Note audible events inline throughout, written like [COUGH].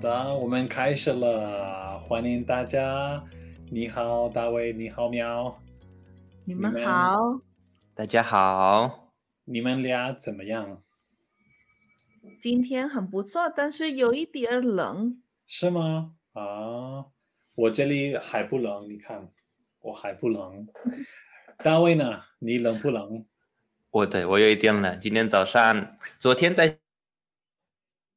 的，我们开始了，欢迎大家。你好，大卫，你好，喵。你们好，大家好。你们俩怎么样？今天很不错，但是有一点冷。是吗？啊，我这里还不冷，你看，我还不冷。[LAUGHS] 大卫呢？你冷不冷？我对我有一点冷。今天早上，昨天在。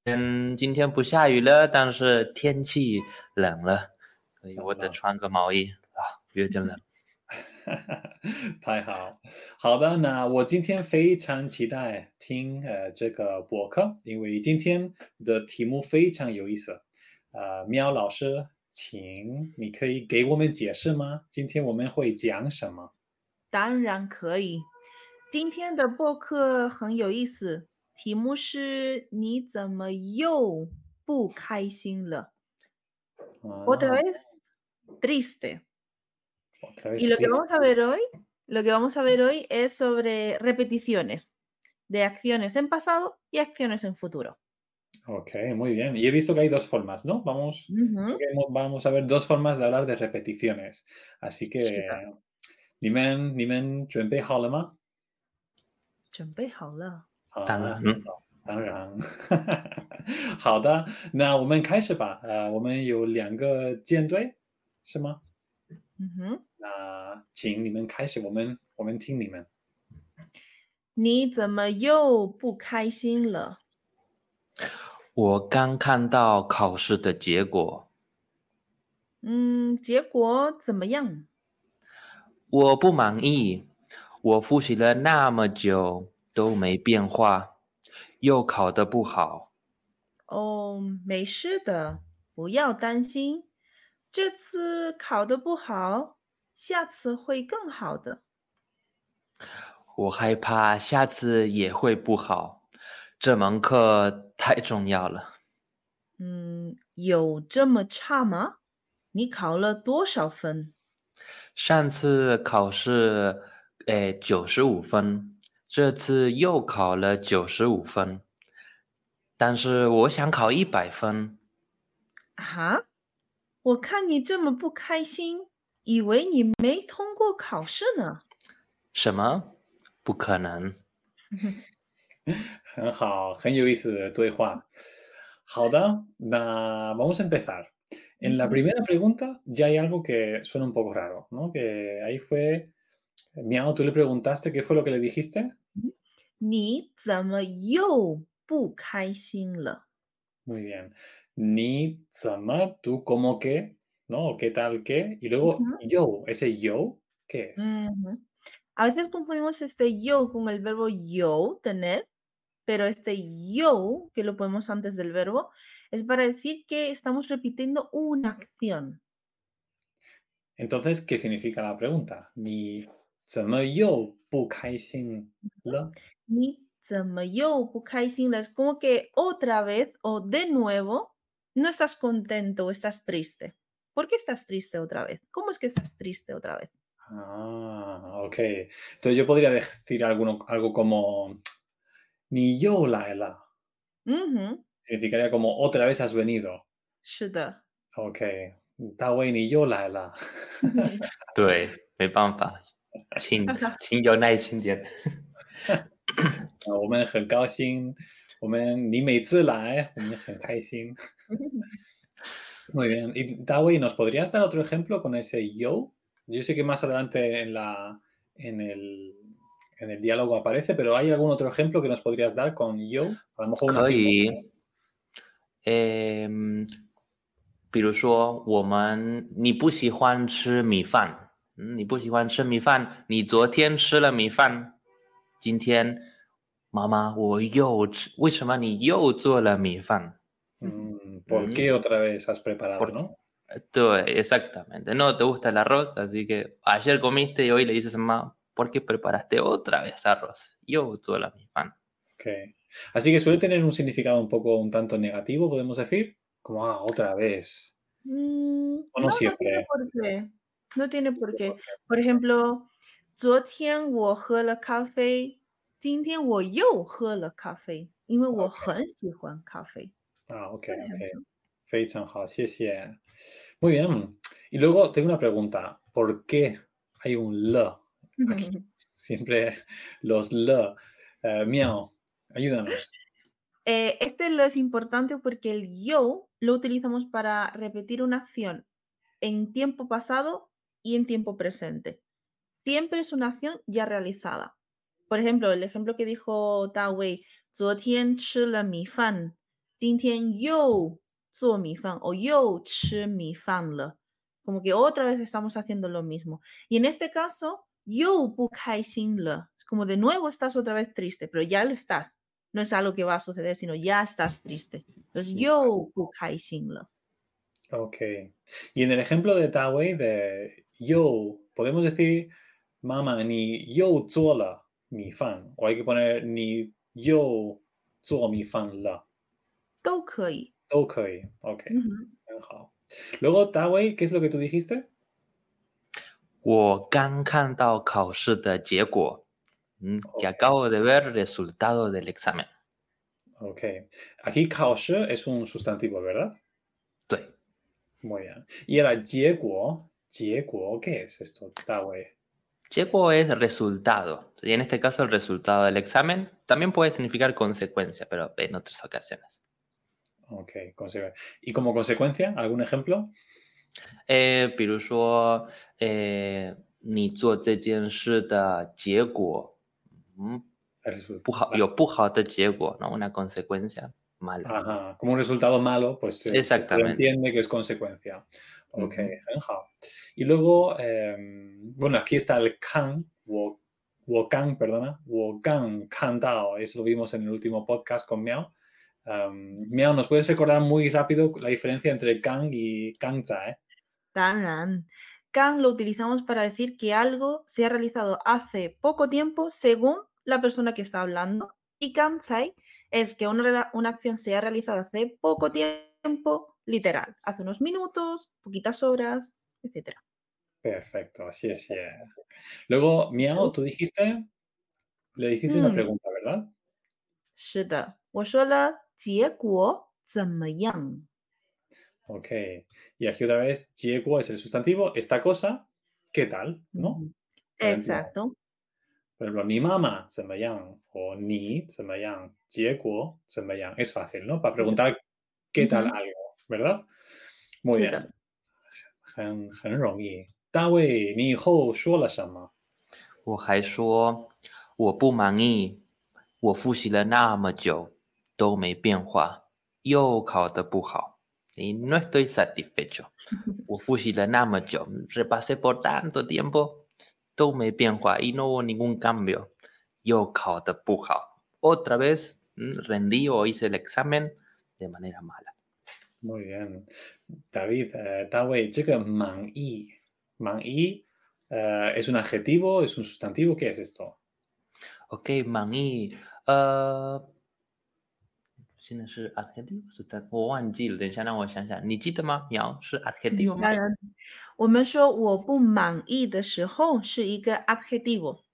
嗯，今天不下雨了，但是天气冷了，所以我得穿个毛衣啊，有点冷。[LAUGHS] 太好，好的，那我今天非常期待听呃这个博客，因为今天的题目非常有意思。呃，喵老师，请你可以给我们解释吗？今天我们会讲什么？当然可以，今天的博客很有意思。题目是你怎么又不开心了？Otra vez triste. Y lo que vamos a ver hoy, lo que vamos a ver hoy es sobre repeticiones de acciones en pasado y acciones en futuro. Ok, muy bien. Y he visto que hay dos formas, ¿no? Vamos, vamos a ver dos formas de hablar de repeticiones. Así que, ni men, ni men, 准备好了吗？准备好了。 当然，嗯当然，好的，那我们开始吧。呃，我们有两个舰队，是吗？嗯哼。那请你们开始，我们我们听你们。你怎么又不开心了？我刚看到考试的结果。嗯，结果怎么样？我不满意。我复习了那么久。都没变化，又考得不好。哦，没事的，不要担心。这次考得不好，下次会更好的。我害怕下次也会不好，这门课太重要了。嗯，有这么差吗？你考了多少分？上次考试，哎，九十五分。这次又考了九十五分，但是我想考一百分。啊？我看你这么不开心，以为你没通过考试呢。什么？不可能。很好，很有意思的对话。好的，那 vamos a empezar. En la primera pregunta ya hay algo que suena un poco raro, ¿no? Que ahí fue, Miao, tú le preguntaste qué fue lo que le dijiste. 你怎么又不开心了？Muy bien. Ni zama, tú como que, ¿no? ¿Qué tal que? Y luego yo, ese yo, ¿qué es? A veces confundimos este yo con el verbo yo, tener, pero este yo, que lo ponemos antes del verbo, es para decir que estamos repitiendo una acción. Entonces, ¿qué significa la pregunta? Ni 怎么又不开心了？你怎么又不开心了？Es como que otra vez o de nuevo no estás contento o estás triste. ¿Por qué estás triste otra vez? ¿Cómo es que estás triste otra vez? Ah, ok. Entonces yo podría decir alguno, algo como ni yo la la. Significaría como otra vez has venido. 是的。OK，大卫，你又来了。对，没办法， [LAUGHS] 请请有耐心点。我们很高兴，我们你每次来，我们很开心。Muy [LAUGHS] bien. [LAUGHS] Y Dawi, ¿nos podrías dar otro ejemplo con ese yo? Yo sé que más adelante en, la, en, el, en el diálogo aparece, pero ¿hay algún otro ejemplo que nos podrías dar con yo? A lo mejor 可以，呃，比如说我们你不喜欢吃米饭， 嗯，你不喜欢吃米饭，你昨天吃了米饭，今天妈妈我又吃，为什么你又做了米饭？嗯，¿Por qué otra vez has preparado, no? 对，exactamente. No te gusta el arroz, así que ayer comiste y hoy le dices a mamá, ¿por qué preparaste otra vez arroz? Yo做了米饭。Okay. Así que suele tener un significado un poco un tanto negativo, podemos decir, como ah, otra vez. Mm, o no, no siempre. No tiene por qué. No tiene por qué. Por ejemplo, 昨天我喝了咖啡，今天我又喝了咖啡，因为我很喜欢咖啡。Ah, ok, ok. 非常好，谢谢。Muy bien. Y luego tengo una pregunta. ¿Por qué hay un le? aquí? [LAUGHS] Siempre los le. Eh, miau, ayúdanos. [LAUGHS] Eh, este lo es importante porque el yo lo utilizamos para repetir una acción en tiempo pasado y en tiempo presente. Siempre es una acción ya realizada. Por ejemplo, el ejemplo que dijo Da Wei, mi fan, yo mi fan o yo mi fan le. Como que otra vez estamos haciendo lo mismo. Y en este caso, yo le. Es como de nuevo estás otra vez triste, pero ya lo estás. No es algo que va a suceder, sino ya estás triste. Entonces, yo le. Ok. Y en el ejemplo de Tawei, de yo, podemos decir, mamá, ni yo la mi fan, o hay que poner ni yo mi fan la. Todo Ok. Ok. Luego, Tawei, ¿qué es lo que tú dijiste? 我刚看到考试的结果，嗯，que acabo de ver el resultado del examen. Ok. Aquí 考试 es un sustantivo, ¿verdad? 对。Muy bien. Y ahora, 结果， 结果, ¿qué es esto, Tawei? 结果 es resultado. Y en este caso, el resultado del examen también puede significar consecuencia, pero en otras ocasiones. Ok, ¿y como consecuencia, algún ejemplo? 呃，比如说，呃，你做这件事的结果，嗯，不好，有不好的结果，no una consecuencia mala. Ajá, como un resultado malo, pues se, entiende que es consecuencia. Ok, Y luego, eh, bueno, aquí está el kan, wo, wo kan, perdona, wo kan, kan dao, eso lo vimos en el último podcast con Miao. Um, Miao, ¿nos puedes recordar muy rápido la diferencia entre Kang y Kangza? Eh? Kang lo utilizamos para decir que algo se ha realizado hace poco tiempo según la persona que está hablando. Y Kangzai es que una, una acción se ha realizado hace poco tiempo, literal, hace unos minutos, poquitas horas, etc. Perfecto, así es. Luego, Miao, tú dijiste, le dijiste una mm. pregunta, ¿verdad? 是的，我说了结果怎么样？Ok. Y aquí otra vez, 结果 es el sustantivo, esta cosa, ¿qué tal? ¿No? Exacto. Por ejemplo, mi mamá, 怎么样? O ni, 怎么样? 结果怎么样? Es fácil, ¿no? Para preguntar qué tal algo, ¿verdad? Muy bien. 很很容易。大卫，你以后说了什么？我还说我不满意，我复习了那么久。都没变化，又考得不好。Y no estoy satisfecho. 我复习了那么久，repasé por tanto tiempo，都没变化，y no hubo ningún cambio。又考得不好，otra vez rendí o hice el examen de manera mala。 Muy bien, David，呃，大卫，这个满意，满意，呃，es un adjetivo，es un sustantivo，¿qué es esto？OK，满意，呃。现在是 adjective 是的，我忘记了，等一下让我想想，你记得吗？苗是 adjective 吗？当然，我们说我不满意的时候是一个 adjetivo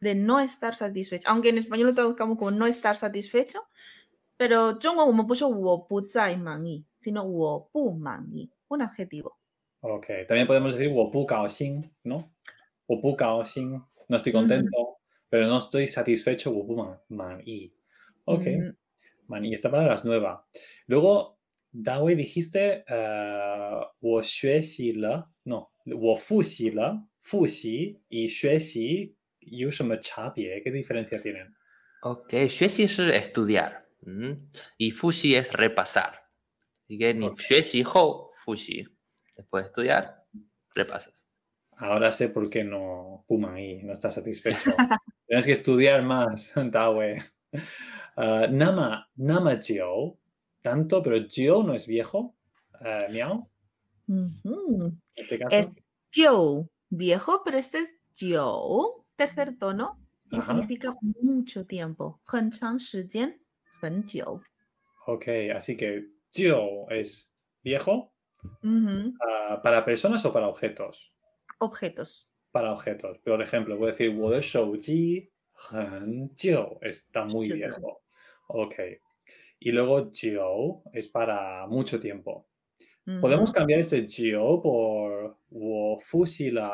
de no estar satisfecho, aunque en español lo traducamos como no estar satisfecho, pero 中文我们不说我不再满意 sino wopu mangi, un adjetivo. Ok, también podemos decir wopu kaoxing, ¿no? Wopu no estoy mm. contento, mm. pero no estoy satisfecho, wopu man, mangi. Ok, mm. mangi, esta palabra es nueva. Luego, Dawei dijiste, eh, wo uh, le, no, wo fuxi le, fuxi y ¿y ¿Qué diferencia tienen? Ok, xuexi es estudiar. Mm, y Fushi es repasar. Así que ni 学习后复习, después de estudiar, repasas. Ahora sé por qué no Puma y no está satisfecho. [LAUGHS] Tienes que estudiar más, [LAUGHS] Dawei. Uh, nama, Nama Gio, tanto, pero Gio no es viejo. Uh, miau. este caso. Es Gio, viejo, pero este es Gio, tercer tono, y significa mucho tiempo. 很长时间,很久. Ok, así que Jiu es viejo. Ah, ¿Para personas o para objetos? Objetos. Para objetos. Por ejemplo, puedo decir, Está muy viejo. Ok. Y luego jiu es para mucho tiempo. Podemos cambiar ese jiu por wo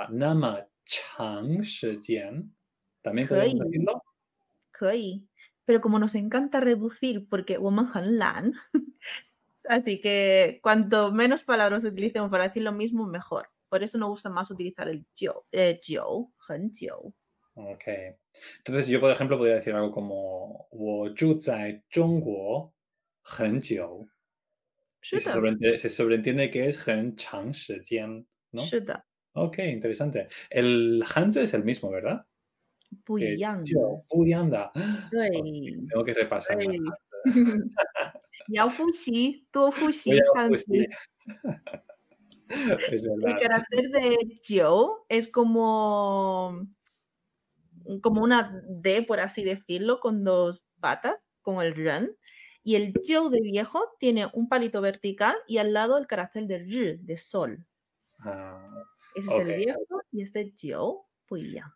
nama chang shijian. ¿También podemos decirlo? Pero como nos encanta reducir, porque woman han lan, así que cuanto menos palabras utilicemos para decir lo mismo, mejor. Por eso nos gusta más utilizar el jiu, eh, jiu, Ok. Entonces yo, por ejemplo, podría decir algo como 我住在中国很久。Se, sobreentiende, se sobreentiende que es 很长时间, ¿no? Ok, interesante. El Hanzi es el mismo, ¿verdad? 不一样的，不一样的。对，tengo que repasar. [LAUGHS] 你要复习，多复习汉字。El [LAUGHS] carácter de yo es como, como una D, por así decirlo, con dos patas, como el ren. Y el yo de viejo tiene un palito vertical y al lado el carácter de r, de sol. Ah, Ese es el viejo y este yo, pues ya.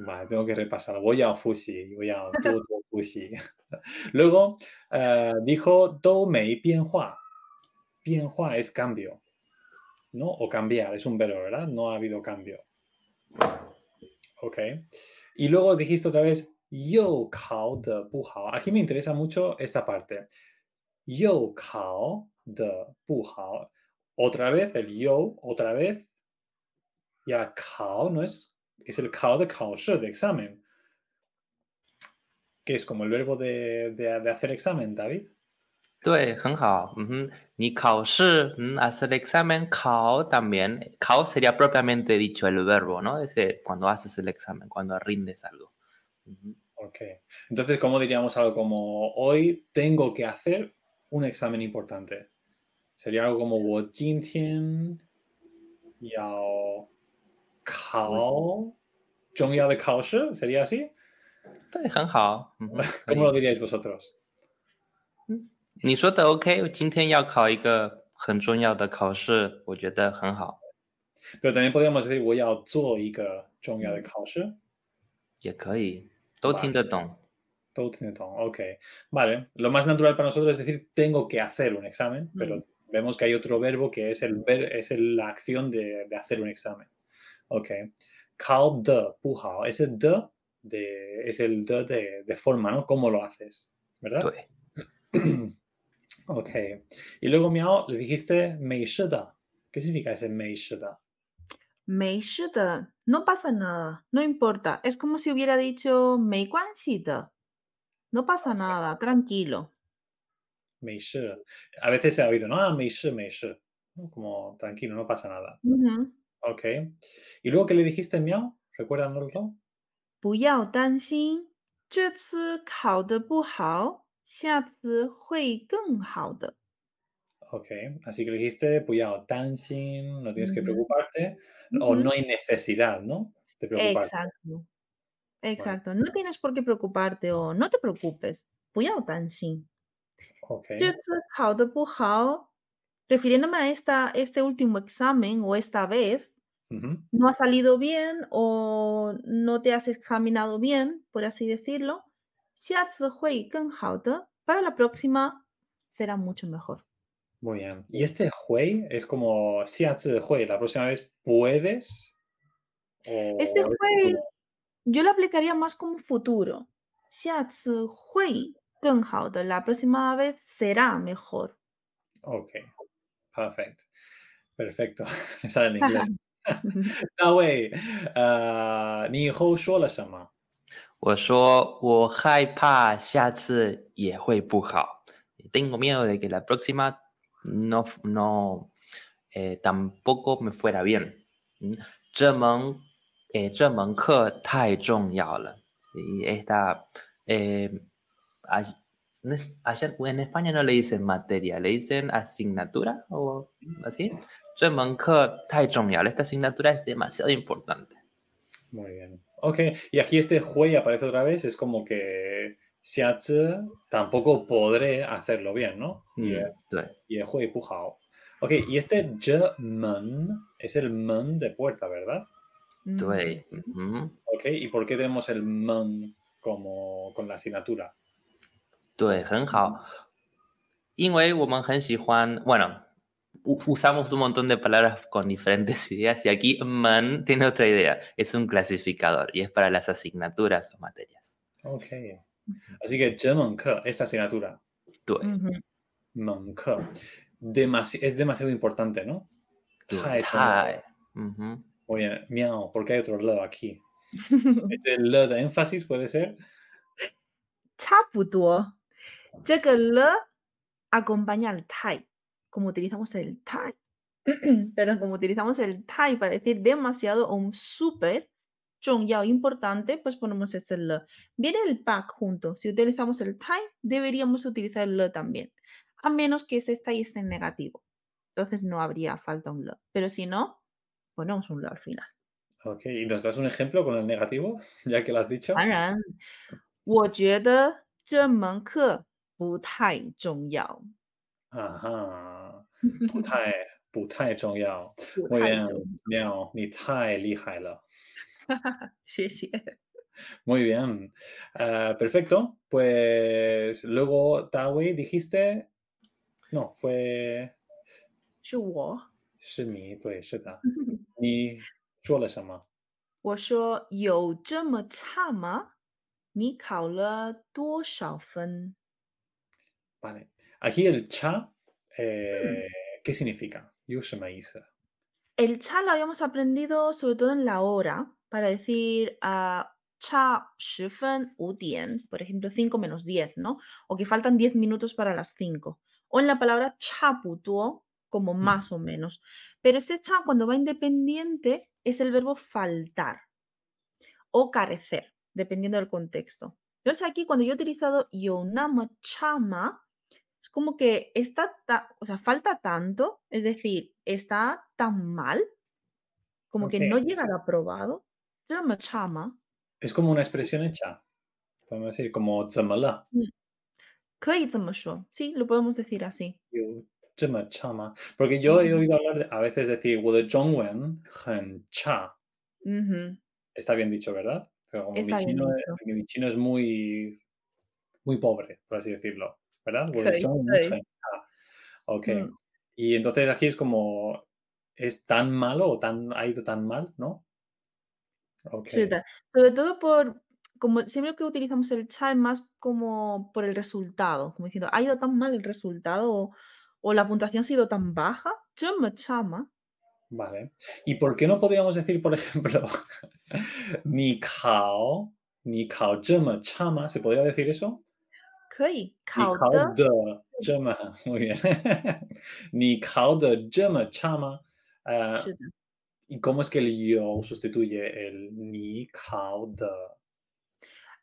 Vale, tengo que repasar. Voy a fusi, voy a fusi. [LAUGHS] Luego uh, dijo do mei bianhua. Bianhua es cambio, ¿no? O cambiar, es un verbo, ¿verdad? No ha habido cambio. Ok. Y luego dijiste otra vez yo kao de buhao. Aquí me interesa mucho esta parte. Yo kao de buhao. Otra vez el yo, otra vez. Ya kao no es es el kao de kaoshi, de examen. Que es como el verbo de, de, de hacer examen, David. 对，很好，嗯哼，你考试，嗯，hacer examen, 考 también, 考 sería propiamente dicho el verbo, ¿no? Ese, cuando haces el examen, cuando rindes algo. Ok, entonces, ¿cómo diríamos algo como hoy tengo que hacer un examen importante? Sería algo como 我今天要 考 ya de Kaoshi, ¿sería así? [LAUGHS] ¿Cómo lo diríais vosotros? Ni OK，今天要考一个很重要的考试，我觉得很好。Pero también podríamos decir 我要做一个重要的考试。也可以，都听得懂。都听得懂，OK. Vale. Lo más natural para nosotros es decir tengo que hacer un examen, pero vemos que hay otro verbo que es el ver, es la acción de, de hacer un examen. Ok. Kao de, pujao. Ese de, de, es el de, de, de forma, ¿no? ¿Cómo lo haces? ¿Verdad? [CLEARS THROAT] ok. Y luego, Miao, le dijiste mei shida. ¿Qué significa ese mei shida? Mei shida. No pasa nada, no importa. Es como si hubiera dicho mei shida. No pasa nada, tranquilo. Mei A veces se ha oído, ¿no? Ah, mei shi, mei shi. Como tranquilo, no pasa nada. Ok. ¿Y luego qué le dijiste, Miao? ¿Recuérdanoslo? 不要担心，这次考得不好，下次会更好的。Ok, así que le dijiste, 不要担心, no tienes que preocuparte, o no hay necesidad, ¿no? De preocuparte. Exacto. Exacto. No tienes por qué preocuparte o no te preocupes. 不要担心。Okay. 这次考得不好 refiriéndome a esta, este último examen o esta vez, no ha salido bien o no te has examinado bien, por así decirlo, para la próxima será mucho mejor. Muy bien. Y este hui es como hui, la próxima vez puedes. este hui yo lo aplicaría más como futuro. hui la próxima vez será mejor. Ok, Perfecto. Perfecto. Sale [LAUGHS] en inglés. [LAUGHS] [LAUGHS] 大卫，呃，你以后说了什么？我说我害怕下次也会不好。Tengo miedo de que la próxima no no eh tampoco me fuera bien。这门诶这门课太重要了。Sí esta eh allá en España no le dicen materia, le dicen asignatura o así. Esta asignatura es demasiado importante. Muy bien. Ok, y aquí este hui aparece otra vez, es como que xiazi tampoco podré hacerlo bien, ¿no? Y, y el hui pujao. Ok, y este men es el men de puerta, ¿verdad? Ok, ¿y por qué tenemos el men como con la asignatura? 对，很好，因为我们很喜欢，bueno, usamos un montón de palabras con diferentes ideas y aquí man tiene otra idea. Es un clasificador y es para las asignaturas o materias. Ok. Así que esa asignatura. Tú. es demasiado importante, ¿no? Muy bien, miau, porque hay otro le aquí. [LAUGHS] el le de énfasis puede ser. 差不多， 这个了 acompaña al tai, como utilizamos el tai, [CLEARS THROAT] pero como utilizamos el tai para decir demasiado o un súper, yao importante, pues ponemos este le. Viene el pack junto. Si utilizamos el tai, deberíamos utilizar el le también, a menos que ese tai esté en negativo. Entonces no habría falta un le. Pero si no, ponemos un le al final. Ok, ¿y nos das un ejemplo con el negativo, ya que lo has dicho? 当然，我觉得这门课 不太重要。啊哈，不太不太重要。muy bien, Miao, 你太厉害了。谢谢。Muy bien. Uh, perfecto. Pues luego, Tawi, dijiste. No, fue. 是我。是你，对，是的。你说了什么？我说有这么差吗？你考了多少分？Vale. Aquí el cha, eh, ¿qué significa? El cha lo habíamos aprendido sobre todo en la hora, para decir a cha fen dian, por ejemplo, 5 menos 10, ¿no? O que faltan 10 minutos para las 5. O en la palabra cha putuo, como mm. más o menos. Pero este cha, cuando va independiente, es el verbo faltar o carecer dependiendo del contexto. Entonces aquí cuando yo he utilizado yonama chama, como que está, o sea, falta tanto, es decir, está tan mal, como que no llega a aprobado. chama. Es como una expresión hecha. Podemos decir como zamala. Mm. Sí, lo podemos decir así. Porque yo he oído hablar a veces decir, cha. Está bien dicho, ¿verdad? como mi, chino es, muy, muy pobre, por así decirlo, ¿verdad? Ok. Mm. Y entonces aquí es como, ¿es tan malo o tan, ha ido tan mal, no? Okay. sobre todo por, como siempre que utilizamos el chat, más como por el resultado, como diciendo, ha ido tan mal el resultado o, la puntuación ha sido tan baja, chama. Vale. ¿Y por qué no podríamos decir, por ejemplo, [LAUGHS] ni kao, ni zhema chama? ¿Se podría decir eso? Ni kao de zhema. Muy [LAUGHS] bien. ni kao de zhema chama. Uh, ¿Y [LAUGHS] cómo es que el yo sustituye el ni kao de?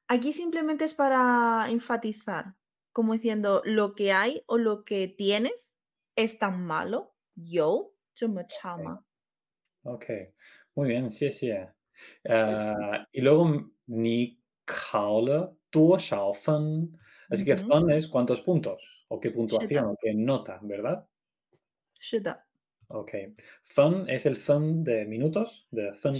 Aquí simplemente es para enfatizar, como diciendo lo que hay o lo que tienes es tan malo, yo, 这么差吗？OK，muy bien，谢谢。呃，y luego ni 考了多少分 Así que fun es cuántos puntos o qué puntuación o qué nota, ¿verdad? Sí. Ok. Fun es el fun de minutos, de fun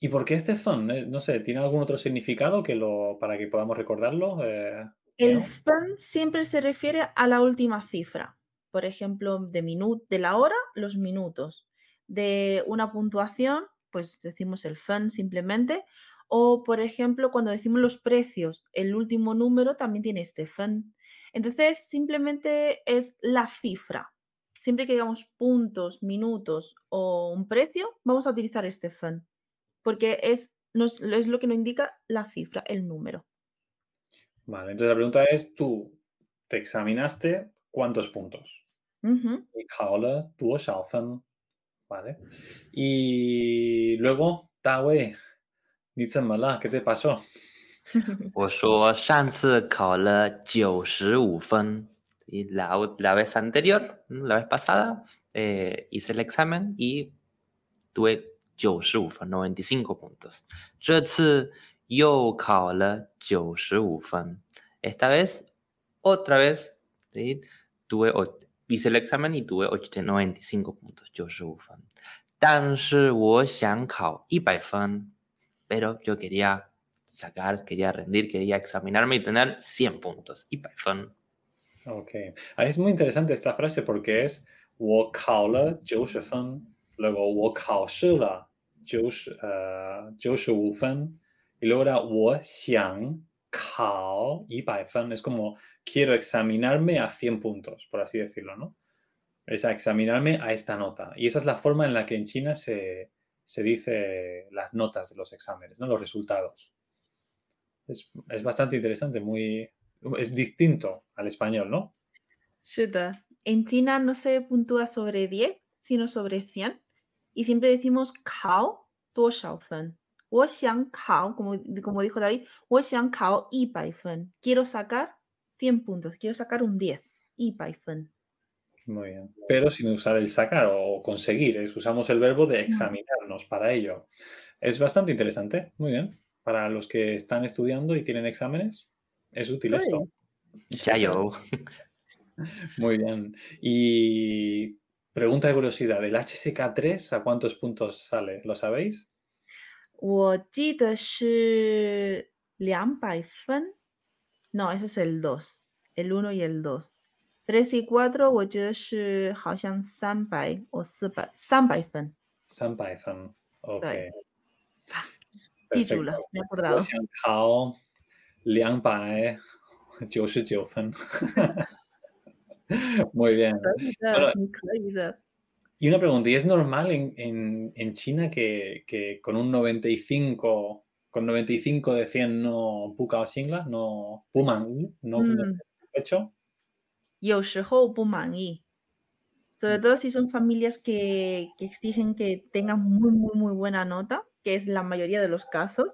¿Y por qué este fun? Eh, no sé, ¿tiene algún otro significado que lo, para que podamos recordarlo? Eh, el fun siempre se refiere a la última cifra. Por ejemplo, de, de la hora, los minutos. De una puntuación, pues decimos el fun simplemente. O, por ejemplo, cuando decimos los precios, el último número también tiene este fun. Entonces, simplemente es la cifra. Siempre que digamos puntos, minutos o un precio, vamos a utilizar este fun. Porque es, es lo que nos indica la cifra, el número. Vale, entonces la pregunta es, tú te examinaste cuántos puntos. ¿vale? Y luego, Dawei, ¿qué te pasó? 我说上次考了九十五分。Y la, [LAUGHS] la vez anterior, la vez pasada, eh, hice el examen y tuve 95 分，95 puntos. 这次又考了95分。Esta vez, otra vez, ¿sí? tuve hice el examen y tuve 95 puntos, yo pero yo quería sacar, quería rendir, quería examinarme y tener 100 puntos, 100 Ok. Ah, es muy interesante esta frase porque es 我考了九十分 luego 我考试了九十呃九十五分 y luego era 我想考一百分 es como quiero examinarme a 100 puntos por así decirlo ¿no? es a examinarme a esta nota y esa es la forma en la que en China se, se dice las notas de los exámenes, ¿no? los resultados. Es, es bastante interesante, muy, es distinto al español, ¿no? Shuta. En China no se puntúa sobre 10, sino sobre 100. Y siempre decimos kao, tuo shao fen. Wo xiang como, como dijo David, wo xiang kao y pai. Quiero sacar 100 puntos, quiero sacar un 10. Y paifen. Muy bien. Pero sin usar el sacar o conseguir, es, usamos el verbo de examinarnos para ello. Es bastante interesante, muy bien. Para los que están estudiando y tienen exámenes, es útil esto. Chayo. [LAUGHS] Muy bien. Y pregunta de curiosidad, ¿el HSK3 a cuántos puntos sale? ¿Lo sabéis? 我记得是两百分。No, ese es el 2, el 1 y el 2. 3 y 4我觉得是好像三百或四百三百分。 300分. Ok. 对记住了 Perfecto. 没 acordado 我想考299分. Muy [LAUGHS] bien. 可以的 Bueno，你可以的。 Y una pregunta, ¿y es normal en, en- en China que, que con un 95, con 95 de 100 no puka singla, no puman no, no Mm. hecho? 有时候不满意，sobre todo si son familias que, que exigen que tengan muy, muy, muy buena nota, que es la mayoría de los casos.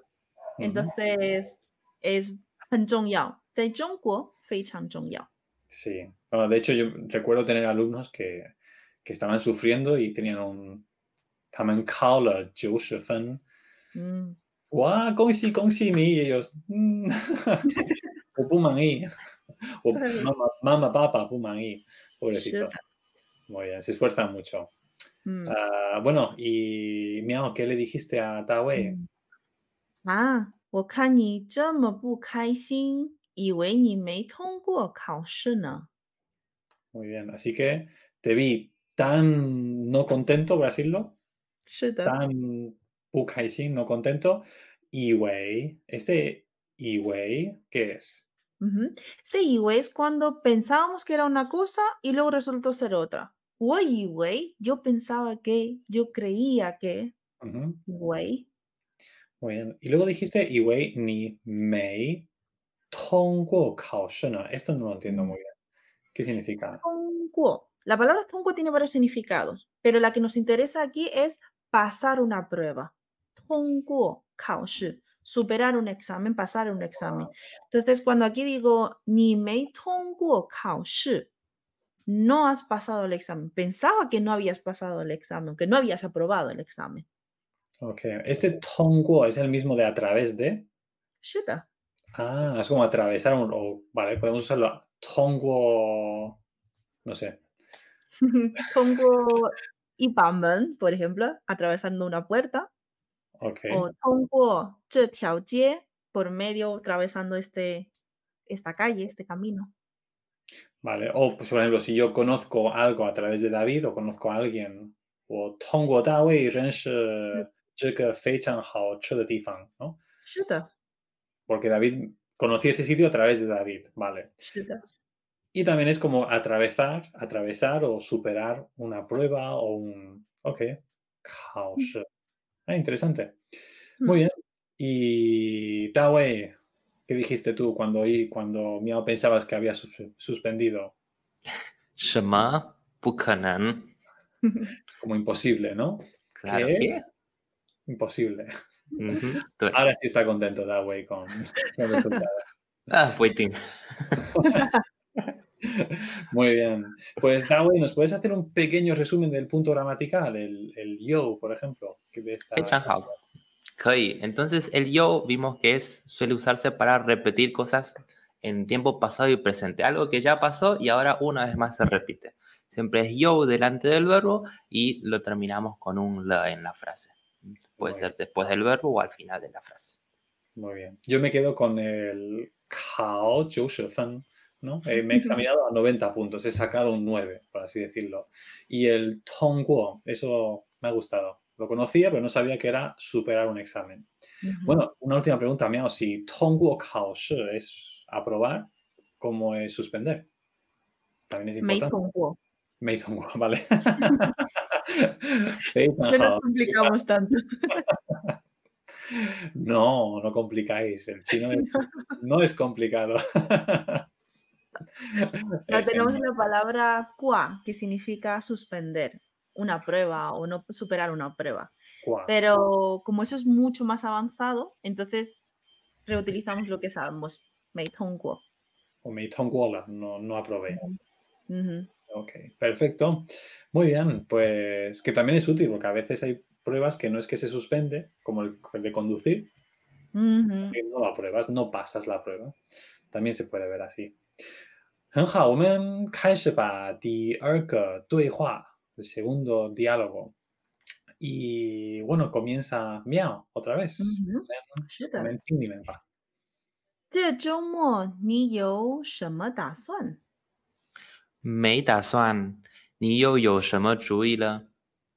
Entonces, es 很重要，在中国非常重要。 Sí. Bueno, de hecho, yo recuerdo tener alumnos que, que estaban sufriendo y tenían un... 他们考了90分。嗯，哇，恭喜恭喜你！也有，嗯，我不满意， [LAUGHS] [LAUGHS] 我对妈妈妈妈爸爸不满意是 pobrecito 的， Muy bien, se esfuerzan mucho. 嗯 Ah, bueno, y Miao, ¿qué le dijiste a Tawei? 嗯啊，我看你这么不开心，以为你没通过考试呢。 Muy bien, así que te vi tan no contento, por decirlo, 是的， tan sin no contento, y Wei, ese y Wei, ¿qué es? Ujú. Se iwe es cuando pensábamos que era una cosa y luego resultó ser otra. O iwe, yo pensaba que, yo creía que, Ujú, iwe, Muy bien. Y luego dijiste, y Wei ni mei tongguo kaoshena. Esto no lo entiendo muy bien. ¿Qué significa? tongguo. La palabra tongguo tiene varios significados, pero la que nos interesa aquí es pasar una prueba. Tongguo kaoshi, superar un examen, pasar un examen. Entonces, cuando aquí digo, ni mei me no has pasado el examen. Pensaba que no habías pasado el examen, que no habías aprobado el examen. Ok. Este tonguo es el mismo de a través de. Shita. Ah, es como atravesar un. Vale, podemos usarlo. Tonguo. No sé. [LAUGHS] tonguo y por ejemplo, atravesando una puerta okay. o Tongguo por medio atravesando este, esta calle, este camino. Vale, o pues, por ejemplo, si yo conozco algo a través de David o conozco a alguien, o Tongguo ¿no? Porque David conocí ese sitio a través de David, vale. Y también es como atravesar, atravesar o superar una prueba o un... Ok. 考试. Ah, interesante. Muy bien. Y Tawe, ¿qué dijiste tú cuando, cuando Miao pensabas que había suspendido? Shema Buchanan. [LAUGHS] Como imposible, ¿no? Claro ¿Qué? que. Imposible. Ahora sí está contento Tawe con, con el resultado. [LAUGHS] Ah, waiting. [LAUGHS] [LAUGHS] Muy bien. Pues Dawei, ¿nos puedes hacer un pequeño resumen del punto gramatical, el, el yo, por ejemplo? Que de esta... Entonces el yo vimos que es, suele usarse para repetir cosas en tiempo pasado y presente, algo que ya pasó y ahora una vez más se repite. Siempre es yo delante del verbo y lo terminamos con un la en la frase. Puede ser después del verbo o al final de la frase. Muy bien. Yo me quedo con el kao ¿no? Eh, me he examinado a 90 puntos, he sacado un 9, por así decirlo. Y el Tongguo, eso me ha gustado. Lo conocía, pero no sabía que era superar un examen. Bueno, una última pregunta, Miao. Si Tongguo Kaoshi es aprobar, ¿cómo es suspender? También es importante. Me Tongguo, [LAUGHS] vale. [LAUGHS] no nos complicamos tanto. [LAUGHS] No, no complicáis. El chino no es complicado. Ya tenemos la palabra qua, que significa suspender una prueba o no superar una prueba. Pero como eso es mucho más avanzado, entonces reutilizamos lo que sabemos, Meitongguo. O Meitongguo, no, no aprobé. Ok, perfecto. Muy bien, pues que también es útil porque a veces hay pruebas que no es que se suspende, como el, de conducir, no lo apruebas, no pasas la prueba. También se puede ver así. 很好，我们开始把第二个对话 el segundo diálogo. Y bueno, comienza Miao otra vez. 是的。我们听你们吧。这周末你有什么打算？没打算。你又有什么主意了？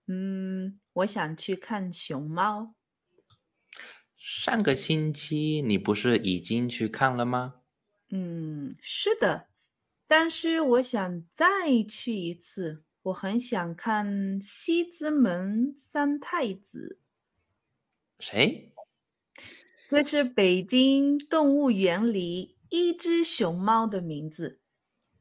嗯，我想去看熊猫。上个星期你不是已经去看了吗？嗯，是的，但是我想再去一次。我很想看西直门三太子。谁？这是北京动物园里一只熊猫的名字。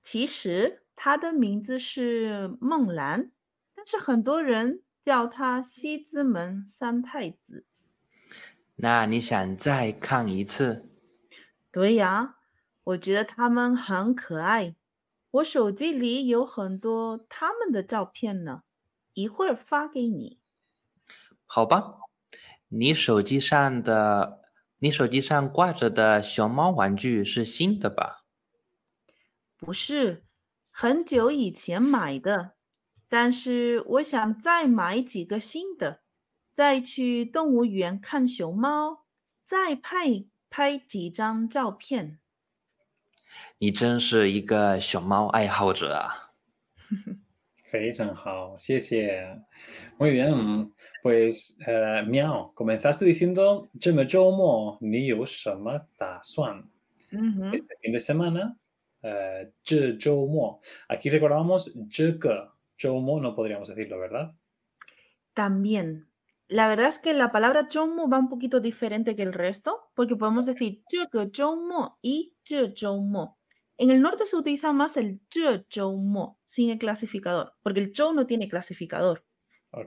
其实它的名字是梦兰，但是很多人叫它西直门三太子。那你想再看一次？对呀，我觉得它们很可爱。我手机里有很多他们的照片呢，一会儿发给你。好吧，你手机上的你手机上挂着的熊猫玩具是新的吧？不是，很久以前买的，但是我想再买几个新的，再去动物园看熊猫，再拍拍几张照片。你真是一个熊猫爱好者啊！非常好，谢谢。Muy bien, pues, Miao, comenzaste diciendo, 这么周末你有什么打算？Este fin de semana, 这周末。Aquí recordamos, 这个周末 no podríamos decirlo, ¿verdad? También. la verdad es que la palabra chonmu va un poquito diferente que el resto, porque podemos decir choko y chonmu. En el norte se utiliza más el chonmu sin el clasificador, porque el chou no tiene clasificador.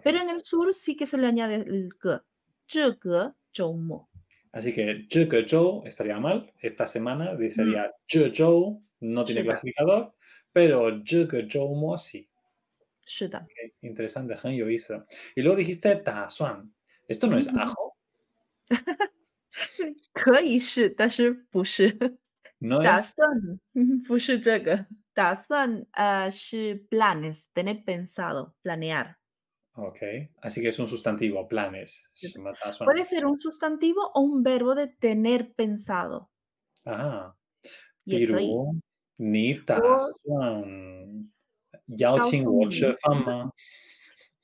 Pero en el sur sí que se le añade el ke, choko chonmu. Así que choko estaría mal. Esta semana sería mm. chou no tiene clasificador, pero choko sí. Okay, interesante, Y luego dijiste ta suan. ¿Esto no es ajo? [LAUGHS] 可以是，但是不是。no [LAUGHS] [LAUGHS] planes, tener pensado, planear. Ok, así que es un sustantivo, planes. Puede ser un sustantivo o un verbo de tener pensado. Ah, pero ni dazuan yao qing wo shi fan ma?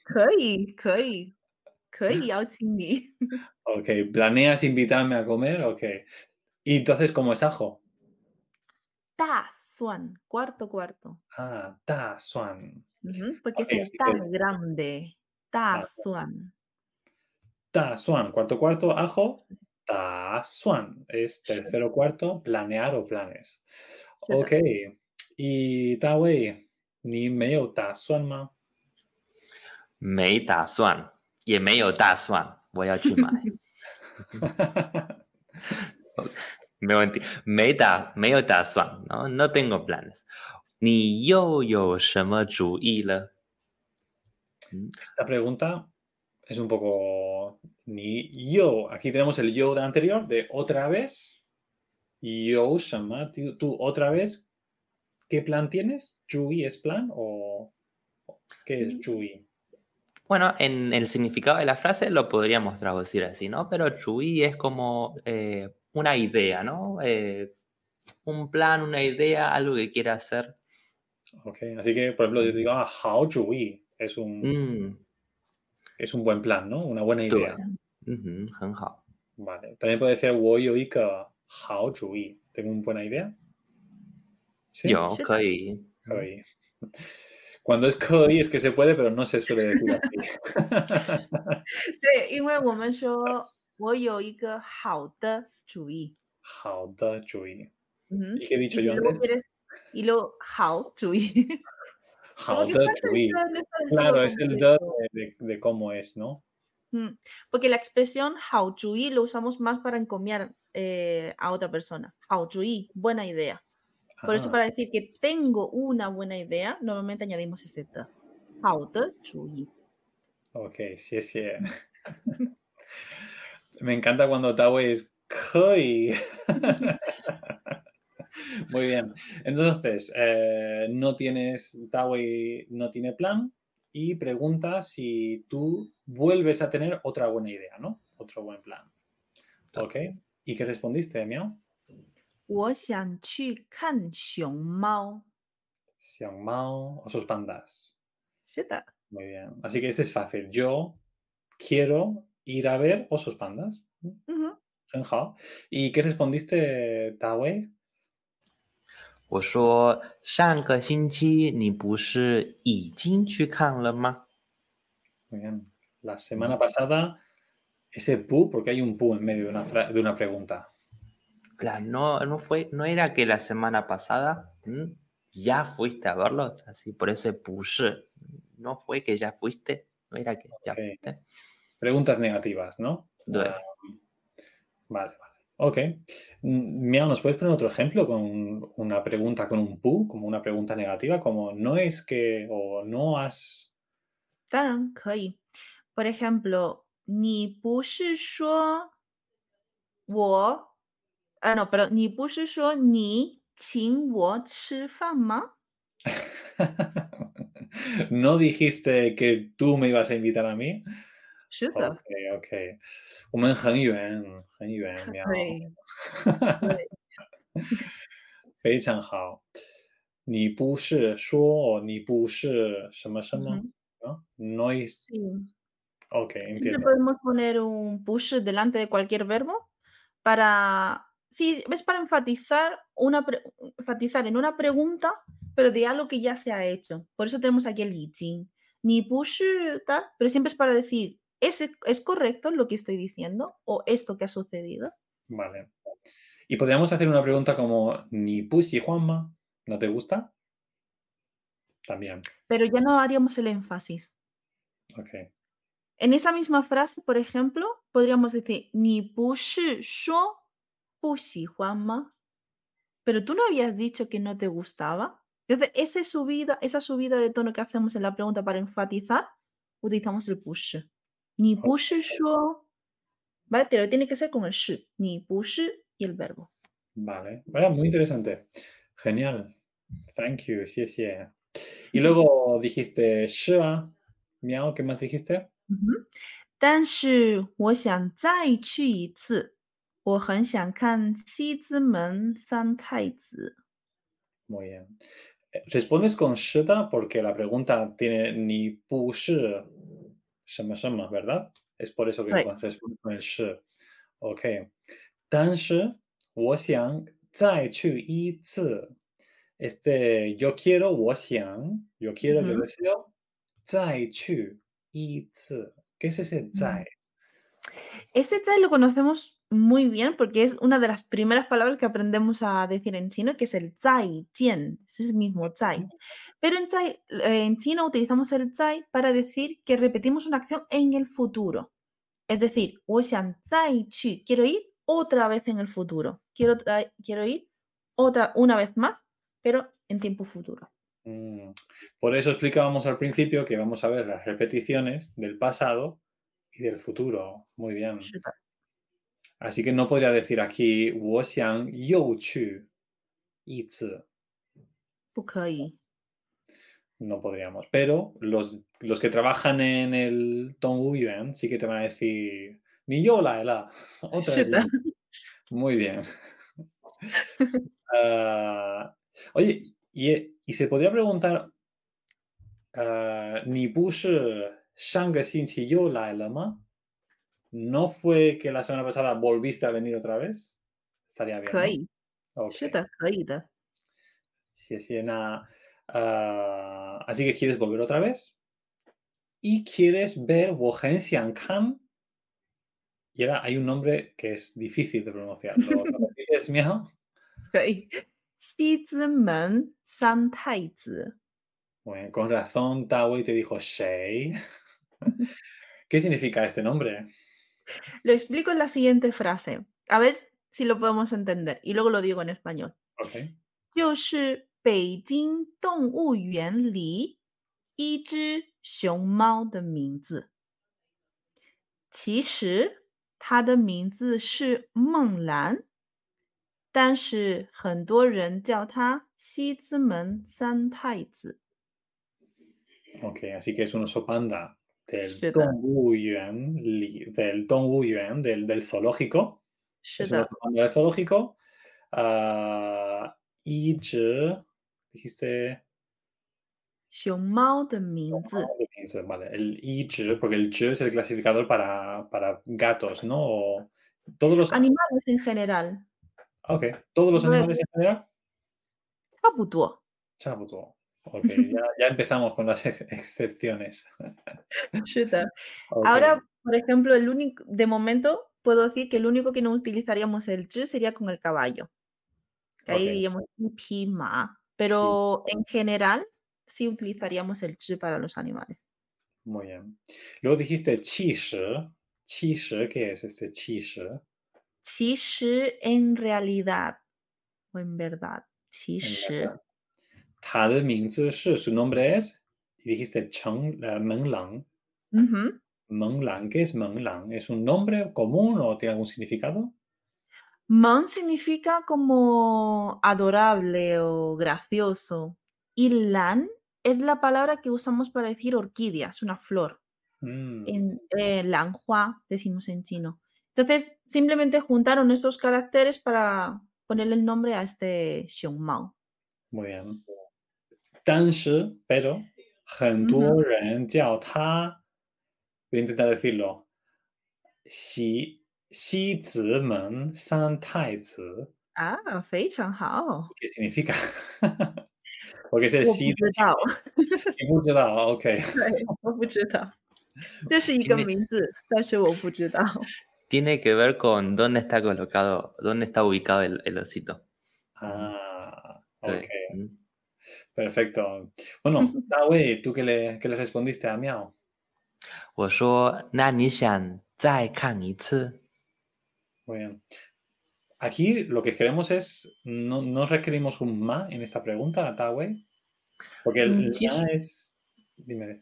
可以，可以，可以邀请你。ok, [LAUGHS] [LAUGHS] ¿planeas invitarme a comer? Ok. ¿Y entonces cómo es ajo? Ta suan, cuarto cuarto. Ah, ta suan. porque es tan grande. Ta suan. Ta suan, cuarto cuarto, ajo. Ta suan es tercero cuarto, planear o planes. Ok. Y Ta Wei, ni meo ta suan ma. 没打算，也没有大蒜，我要去买。没问题，没打没有打算，no no [LAUGHS] tengo planes。你又有什么主意了？Esta pregunta es un poco ni yo. Aquí tenemos el yo de anterior, de otra vez. Yo, Shama, tú otra vez. ¿Qué plan tienes? ¿Yui es plan o qué es mm. Yui? Bueno, en el significado de la frase lo podríamos traducir así, ¿no? Pero Yui es como eh, una idea, ¿no? Eh, un plan, una idea, algo que quiera hacer. Ok, así que, por ejemplo, yo mm. digo, ah, Hao Yui es un, mm. es un buen plan, ¿no? Una buena idea. Vale, también puede decir voy Wo Hao Yui, tengo una buena idea. Sí, 有 Sí. 可以， Kei. Cuando es kei es que se puede, pero no se suele decir así. [LAUGHS] 对，因为我们说我有一个好的主意，好的主意.嗯哼 ¿Y qué he ，y dicho si yo luego antes? quieres y luego 好主意，好 como que 的 falta 主 el 意. de, no está del Claro, todo [LAUGHS] es el completo. de, de, de cómo es, ¿no? Mm, Porque la expresión 好主意 lo usamos más para encomiar eh, a otra persona. 好主意, buena idea. Por eso para decir que tengo una buena idea, normalmente añadimos ese. Ok, sí, sí. [LAUGHS] Me encanta cuando Tawe es Koi. [LAUGHS] Muy bien. Entonces, eh, no tienes, Tawe no tiene plan y pregunta si tú vuelves a tener otra buena idea, ¿no? Otro buen plan. Ok. ¿Y qué respondiste, Miao? 我想去看熊猫。 Xiang Mao, osos pandas. 是的， Muy bien. Así que ese es fácil. Yo quiero ir a ver osos pandas. 嗯哼， Hao. ¿Y qué respondiste, Tawe? 我说上个星期你不是已经去看了吗？ Muy bien. La semana pasada, ese pu, porque hay un pu en medio de una, fra- de una pregunta. No, no, fue, no era que la semana pasada mm, ya fuiste a verlo, así por ese push. No fue que ya fuiste, no era que ya fuiste. Preguntas negativas, ¿no? Ah, vale, vale. Ok. Mm, Miao, ¿nos puedes poner otro ejemplo con una pregunta con un pu, como una pregunta negativa, como no es que o no has. Por ejemplo, ni 不是说我，啊，no，perdón，你不是说你请我吃饭吗？ ¿No dijiste que tú me ibas a invitar a mí? 是的， Ok, ok. 我们很远，很远，Miao. 对，非常好。你不是说你不是什么什么 Ujú. ¿no? No es. [LAUGHS] [LAUGHS] sí. Ok, Siempre entiendo. podemos poner un push delante de cualquier verbo para, sí, es para enfatizar, una enfatizar en una pregunta, pero de algo que ya se ha hecho. Por eso tenemos aquí el yijing. Ni push tal, pero siempre es para decir, ¿es, ¿es correcto lo que estoy diciendo? ¿O esto que ha sucedido? Vale. Y podríamos hacer una pregunta como, ¿ni Pussy Juanma? ¿No te gusta? También. Pero ya no haríamos el énfasis. Ok. En esa misma frase, por ejemplo, podríamos decir, ni push shuo bu xihuan ma. Pero tú no habías dicho que no te gustaba. Entonces, esa subida, esa subida de tono que hacemos en la pregunta para enfatizar, utilizamos el push. Ni push shuo. ¿Vale? Pero tiene que ser con el shi. Ni push y el verbo. Vale. Vale, muy interesante. Genial. Thank you. Sí, sí. Y luego dijiste, Shua, miau, ¿qué más dijiste? 嗯但是我想再去一次， 我很想看西直门三太子。 Muy bien. Eh, Respondes con shida porque la pregunta tiene ni pu shi shema shema, ¿verdad? Es por eso que Sí. respondes con el shi. Ok. 但是我想再去一次. Este, yo quiero, 我想, yo quiero, yo Ujú. deseo, 再去一次. ¿Qué es ese 再? Este chai lo conocemos muy bien porque es una de las primeras palabras que aprendemos a decir en chino, que es el chai, tian, es el mismo chai. Pero en, chai, eh, en chino utilizamos el chai para decir que repetimos una acción en el futuro. Es decir, quiero ir otra vez en el futuro. Quiero, quiero ir otra, una vez más, pero en tiempo futuro. Mm. Por eso explicábamos al principio que vamos a ver las repeticiones del pasado y del futuro. Muy bien. 是的， Así que no podría decir aquí, 我想又去一次. 不可以。 No podríamos. Pero los, los que trabajan en el Dongwu Yuan sí que te van a decir, ni yo la la. [LAUGHS] Otra 是 vez 的 la". Muy bien. Ah, oye, y, y se podría preguntar, uh, ¿ni puse Shang yo la Lama, ¿no fue que la semana pasada volviste a venir otra vez? Estaría bien. ¿no? Okay. Ah, así que quieres volver otra vez y quieres ver Wohen Xiangkan. Y ahora hay un nombre que es difícil de pronunciar. ¿Lo [LAUGHS] repites, Miao? San con razón Tao te dijo Shei. [LAUGHS] ¿Qué significa este nombre? lo explico en la siguiente frase. A ver si lo podemos entender. Y luego lo digo en español. Ok. 就是北京动物园里一只熊猫的名字。其实它的名字是梦兰，但是很多人叫它西之门三太子。 Ok, así que es un oso panda del Dongwu del del, del zoológico. Del zoológico. Ah, dijiste... Xiongmao de Vale, el y porque el zhi es el clasificador para, gatos, ¿no? Animales en general. Ok, todos los animales en general. Chabutuo. Chabutuo. Porque ya, empezamos con las excepciones. [LAUGHS] Ahora, por ejemplo, el único, de momento puedo decir que el único que no utilizaríamos el ch sería con el caballo. Ahí diríamos pima. Pero en general sí utilizaríamos el ch para los animales. Muy bien. Luego dijiste qi shi. ¿qué es este qi shi? Qi en realidad o en verdad. Qi Verdad. Ta de Mingzi Shi, su nombre es, y dijiste Cheng ujú, Menglang, ¿qué es Menglang? ¿Es un nombre común o tiene algún significado? Mon significa como adorable o gracioso. Y lan es la palabra que usamos para decir orquídea, es una flor. Mm, en eh, lanhua, decimos en chino. Entonces, simplemente juntaron estos caracteres para ponerle el nombre a este Xiongmao. Muy bien. 但是, pero, 很多人叫他, voy a intentar decirlo, 西西子门三太子, Ah, 非常好。¿qué significa? Porque es el 我不知道，你不知道, ok. 对，我不知道。这是一个名字，但是我不知道。Tiene que ver con dónde está colocado, dónde está ubicado el, el osito. Ah, ok, mm. perfecto. Bueno, [LAUGHS] Wei, ¿tú qué le, qué le respondiste a Miao? 我说，那你想再看一次？ Muy bien. Aquí lo que queremos es, no, no requerimos un ma en esta pregunta, Tawei, porque el Mm, sí, ma sí. es, dime,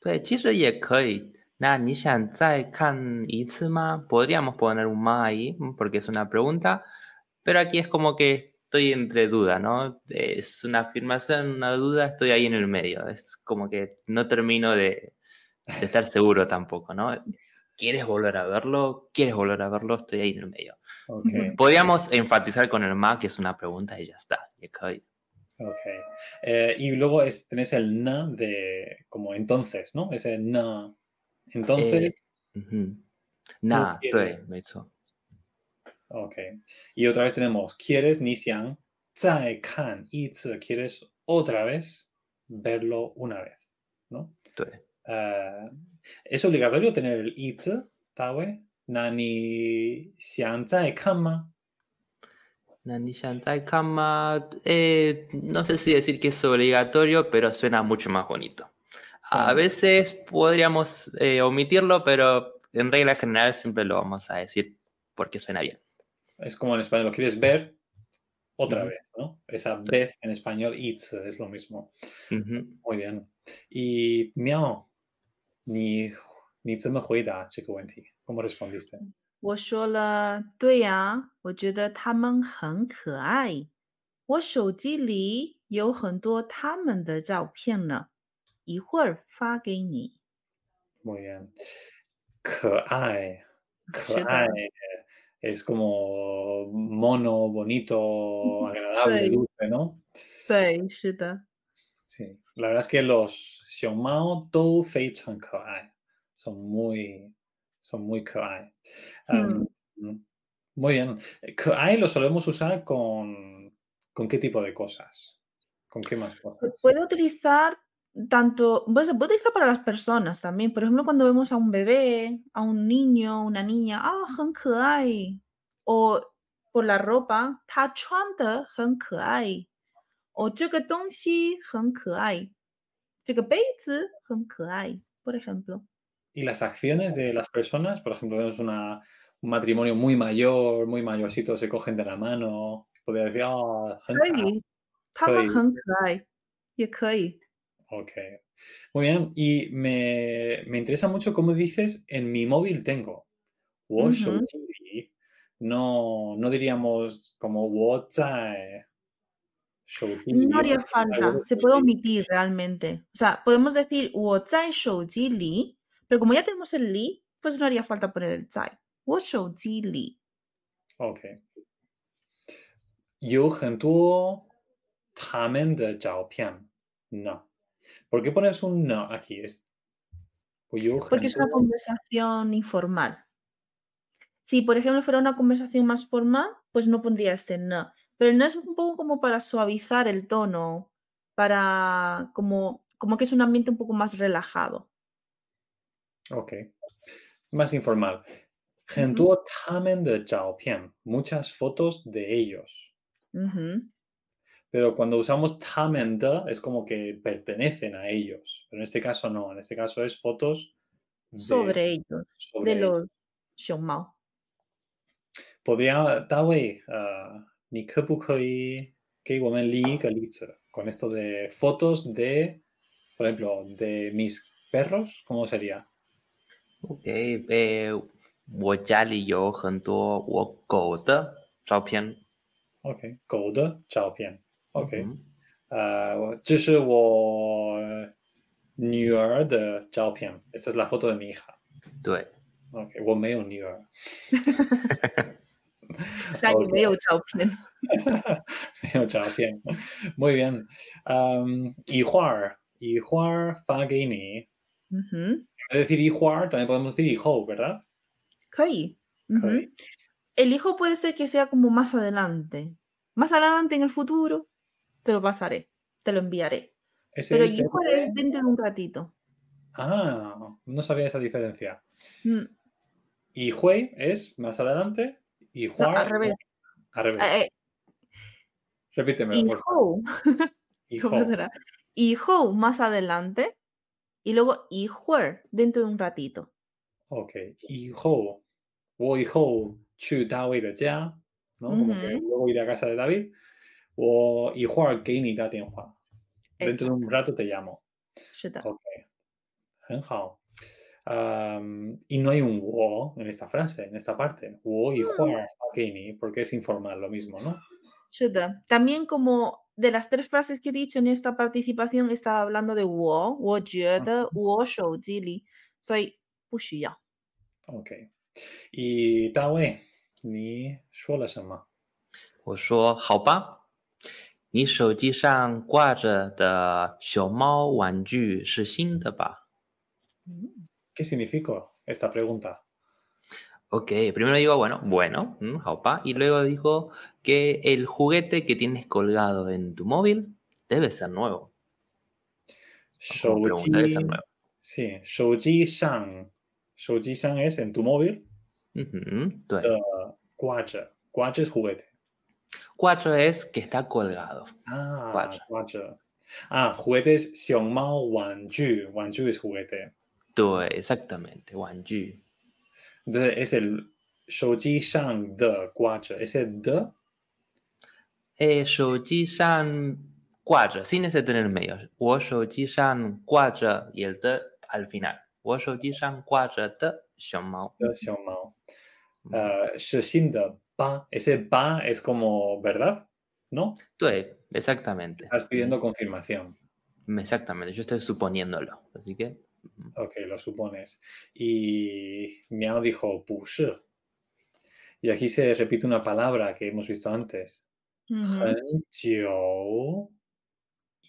对，其实也可以。那你想再看一次吗？Podríamos poner un más ahí, mm, porque es una pregunta, pero aquí es como que estoy entre duda, ¿no? Es una afirmación, una duda, estoy ahí en el medio. Es como que no termino de, estar seguro tampoco, ¿no? ¿Quieres volver a verlo? ¿Quieres volver a verlo? Estoy ahí en el medio. Okay. Podríamos enfatizar con el ma, que es una pregunta y ya está. Ok. Eh, y luego es, tenés el na de como entonces, ¿no? Ese na. Entonces. Eh, estoy, me. Ok. Y otra vez tenemos, ¿quieres ni Nixian? Zai Kan y ¿quieres otra vez verlo una vez? ¿No? Eh, ¿Es obligatorio tener el itz, Tawe? ¿Nani Xian Zai Kama? Nani Xian Zai Kama. Eh, no sé si decir que es obligatorio, pero suena mucho más bonito. A veces podríamos eh, omitirlo, pero en regla general siempre lo vamos a decir porque suena bien. Es como en español, ¿lo quieres ver? Otra Ujú. vez, ¿no? Esa vez en español, it's, es lo mismo. Ujú. Muy bien. Y Miao, ni, ni 怎么回答这个问题? ¿Cómo respondiste? 我说了，对呀，我觉得他们很可爱。我手机里有很多他们的照片呢，一会儿发给你。Muy bien. 可爱,可。爱. es como mono, bonito, agradable, dulce, ¿no? Sí, sí. La verdad es que los Xiongmao Tou Fei Chan son muy, son muy kawaii. Hmm. Muy bien. Kawaii lo solemos usar con, con qué tipo de cosas. ¿Con qué más cosas? Puede utilizar tanto, bueno, se puede utilizar para las personas también. Por ejemplo, cuando vemos a un bebé, a un niño, una niña, ah, 很可爱. O por la ropa, 他穿的很可爱. O 这个东西很可爱。这个杯子很可爱, por ejemplo. Y las acciones de las personas, por ejemplo, vemos una, un matrimonio muy mayor, muy mayorcito, se cogen de la mano. Podría decir, oh, 很可爱." 可以，他们可以很可爱，也可以。 Ok. Muy bien. Y me, me interesa mucho cómo dices, en mi móvil tengo. 我手 Ujú. 机里 No, no diríamos como 我在手机里 No haría 我在 falta, 我的 se 手 puede 机里 omitir realmente. O sea, podemos decir 我在手机里, pero como ya tenemos el li, pues no haría falta poner el 在。我手机里 OK，有很多他们的照片呢。 ¿Por qué pones un no aquí? Porque es una conversación informal. Si, por ejemplo, fuera una conversación más formal, pues no pondría este no. Pero no es un poco como para suavizar el tono, para como, como que es un ambiente un poco más relajado. Ok. Más informal. Gentuo tamen de Chaopian. Muchas fotos de ellos. Pero cuando usamos 他们的 es como que pertenecen a ellos. Pero en este caso no. En este caso es fotos de- Sobre ellos, sobre de ellos. los 熊猫。 podría, Dawei, ah, 你可不可以给我们例一个例子 con esto de fotos de, por ejemplo, de mis perros? ¿Cómo sería? OK，诶，我家里有很多我狗的照片。 OK，狗的照片。 OK，嗯啊、我这是我女儿的照片。Esta es la foto de mi hija. 对， OK，我没有女儿。那也 OK 没有照片。没有照片。Muy [LAUGHS] bien. [LAUGHS] Am, 一会儿，一会儿发给你。 Ujú. Es decir, 一会儿 también podemos decir 以后, ¿verdad? 可以。Ujú. 可以。 El hijo puede ser que sea como más adelante. Más adelante en el futuro, te lo pasaré, te lo enviaré. ¿Ese, Pero ese, igual es dentro de un ratito. Ah, no sabía esa diferencia. Mm. Y Hui es más adelante y Juan. No, al revés. Al revés. Eh, eh. Repíteme. Y por favor. Y [LAUGHS] ¿Cómo será? Y Hou más adelante y luego y Huer dentro de un ratito. Ok, y Hou, Wo y Hou, Chu David de ¿no? Como uh -huh. que luego iré a casa de David. 我一会儿给你打电话. Dentro de un rato te llamo. 是的， Ok. 很好. Am, y no hay un wo en esta frase, en esta parte. 我一会儿发给你, porque es informal, lo mismo, ¿no? 是的。También como de las tres frases que he dicho en esta participación, estaba hablando de 我，我觉得我手机里，所以不需要。 Ok. Y Dawe, 你说了什么？我说好吧。 你手机上挂着的熊猫玩具是新的吧 ¿Qué significa esta pregunta? ？OK，primero digo bueno, bueno, mm, 好吧，y luego digo que el juguete que tienes colgado en tu móvil debe ser nuevo. Como 手 pregunta debe 机 ser nuevo. Sí, 手机上，手机上 es en tu móvil 嗯哼，对，的挂着，挂着 es juguete. cuatro es que está colgado. Ah, 挂着。挂着。Ah, juguete es 熊猫玩具，玩具 es juguete. 对，exactamente，玩具。 Entonces es el 手机上的挂着，ese de 诶，手机上挂着，sin ese tener en medio。我手机上挂着 y el de al final。我手机上挂着的熊猫。的熊猫，呃，是新的 吧？ese ba es como verdad, ¿no? 对，exactamente。 Estás pidiendo confirmación. Exactamente, yo estoy suponiéndolo. Así que, Ok, lo supones. Y Miao dijo 不是. Y aquí se repite una palabra que hemos visto antes. 嗯哼，很久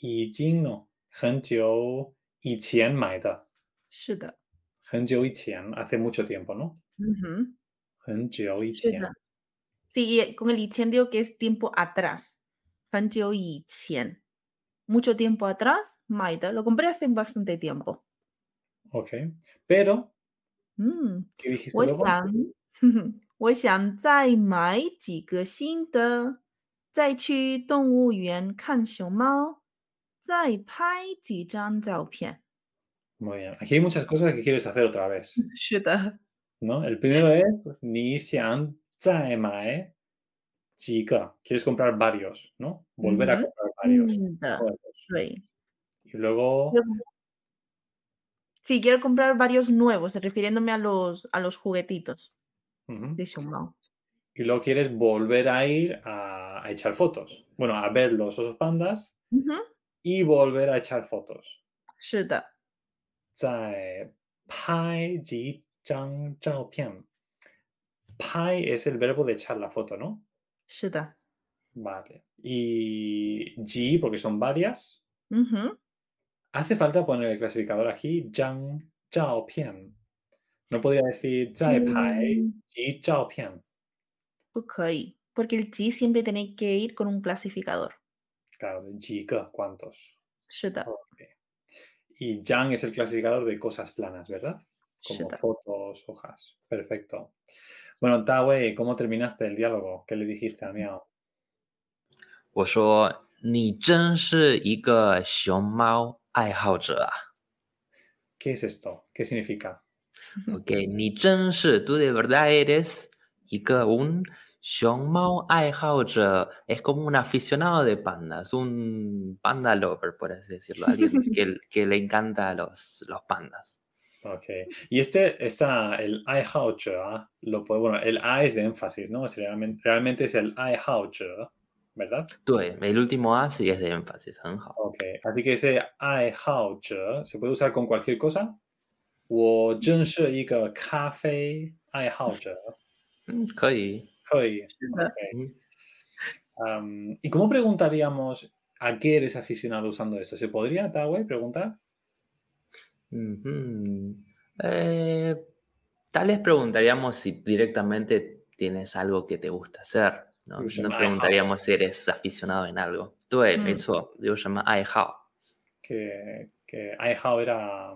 已经no，很久以前买的，是的，很久以前，hace mucho tiempo, ¿no? 嗯哼，很久以前。 sigue con el Yichen digo que es tiempo atrás. Fanjiu Mucho tiempo atrás, Maida. Lo compré hace bastante tiempo. Ok. Pero. Mm. ¿Qué dijiste? [LAUGHS] Bien. Aquí hay muchas cosas que quieres hacer otra vez. [LAUGHS] El primero es pues, ni xian 再买几个, quieres comprar varios, ¿no? Volver a Ujú. comprar varios. 嗯的， juegos. 对。 Y luego, Sí, quiero comprar varios nuevos, refiriéndome a los, a los juguetitos ujú. de Shumao. y luego quieres volver a ir a, a echar fotos. Bueno, a ver los osos pandas Ujú, y volver a echar fotos. 是的，再拍几张照片. Pai es el verbo de echar la foto, ¿no? 是的。 Vale. Y ji, porque son varias. 嗯哼， Hace falta poner el clasificador aquí, Zhang Zhao Pian. No podría decir Zai Pai Mm. Ji Zhao Pian. 不可以，porque el ji siempre tiene que ir con un clasificador. Claro, de Ji Ge, ¿cuántos? 是的， Ok. Y Zhang es el clasificador de cosas planas, ¿verdad? 是 Como 的。 fotos, hojas. Perfecto. Bueno, Tawei, ¿cómo terminaste el diálogo? ¿Qué le dijiste a Miao? [LAUGHS] 我说你真是一个熊猫爱好者啊。 ¿Qué es esto? ¿Qué significa? Ok, 你真是 tú de verdad eres 一个 un 熊猫爱好者 es como un aficionado de pandas, un panda lover, por así decirlo, alguien que, que le encanta los, los pandas. Ok. Y este, esta, el iHaucho, ¿ah? lo puede, bueno, el A es de énfasis, ¿no? Realmente, es el iHaucho, ¿verdad? Due, eh, el último A sí es de énfasis. Ok, así que ese iHaucho se puede usar con cualquier cosa. O café mm, ah. okay. Mm. ¿Y cómo preguntaríamos a qué eres aficionado usando esto? ¿Se podría, Tawei, preguntar? Eh, tal vez preguntaríamos si directamente tienes algo que te gusta hacer. No, preguntaríamos si eres aficionado en algo. Tú mm. eso, digo, llama Aihao. Que, que Aihao era.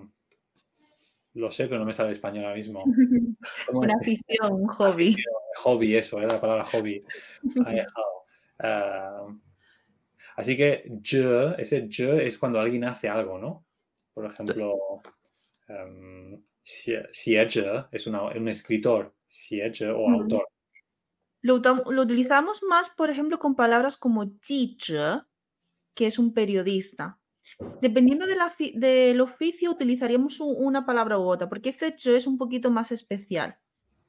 Lo sé, pero no me sale español ahora mismo. [LAUGHS] Una afición, un hobby. Eh, hobby, eso, era la palabra hobby. [LAUGHS] Aihao. Ah, así que, je, ese je es cuando alguien hace algo, ¿no? Por ejemplo, um, es un escritor, Siege o autor. Lo, utilizamos más, por ejemplo, con palabras como teacher, que es un periodista. Dependiendo del oficio, utilizaríamos una palabra u otra, porque este hecho es un poquito más especial.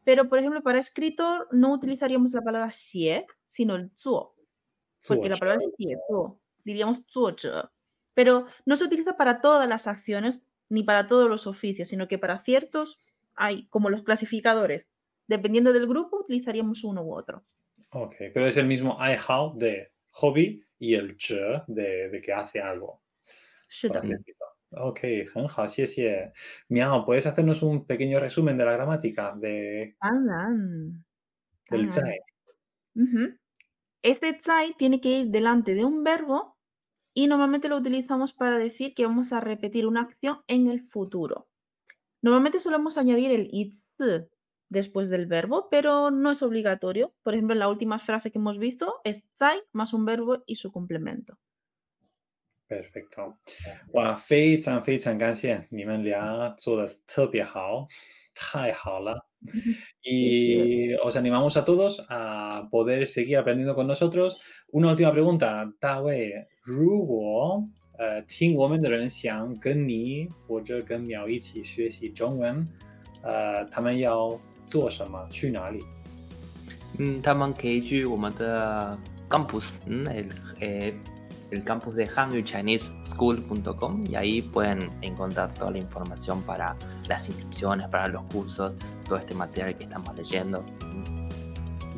Pero, por ejemplo, para escritor no utilizaríamos la palabra xie, sino el zuo. Porque la palabra es xie, zuo. Diríamos zuo pero no se utiliza para todas las acciones ni para todos los oficios, sino que para ciertos hay, como los clasificadores. Dependiendo del grupo, utilizaríamos uno u otro. Ok, pero es el mismo I how de hobby y el che de, que hace algo. Ok, Genja, sí, sí. Eh. Miao, ¿puedes hacernos un pequeño resumen de la gramática de... del chai? Este chai tiene que ir delante de un verbo y normalmente lo utilizamos para decir que vamos a repetir una acción en el futuro. Normalmente solemos añadir el itz después del verbo, pero no es obligatorio. Por ejemplo, en la última frase que hemos visto es zai más un verbo y su complemento. Perfecto. 哇，非常非常感谢你们俩做的特别好，太好了。Y os [LAUGHS] animamos a todos a poder seguir aprendiendo con nosotros. Una última pregunta, 大卫， 如果呃听我们的人想跟你或者跟苗一起学习中文，呃，他们要做什么？去哪里？ Mm, 他们可以去我们的 campus, mm, el, eh, el campus de hangulchineseschool.com y ahí pueden encontrar toda la información para las inscripciones, para los cursos, todo este material que estamos leyendo.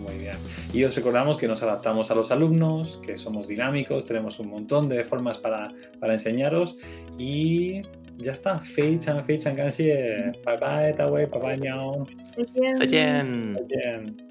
Muy bien. Y os recordamos que nos adaptamos a los alumnos, que somos dinámicos, tenemos un montón de formas para, para enseñaros y ya está. Feichan, feichan, cansi. Bye bye, Tawei, bye bye. Bien. Bien.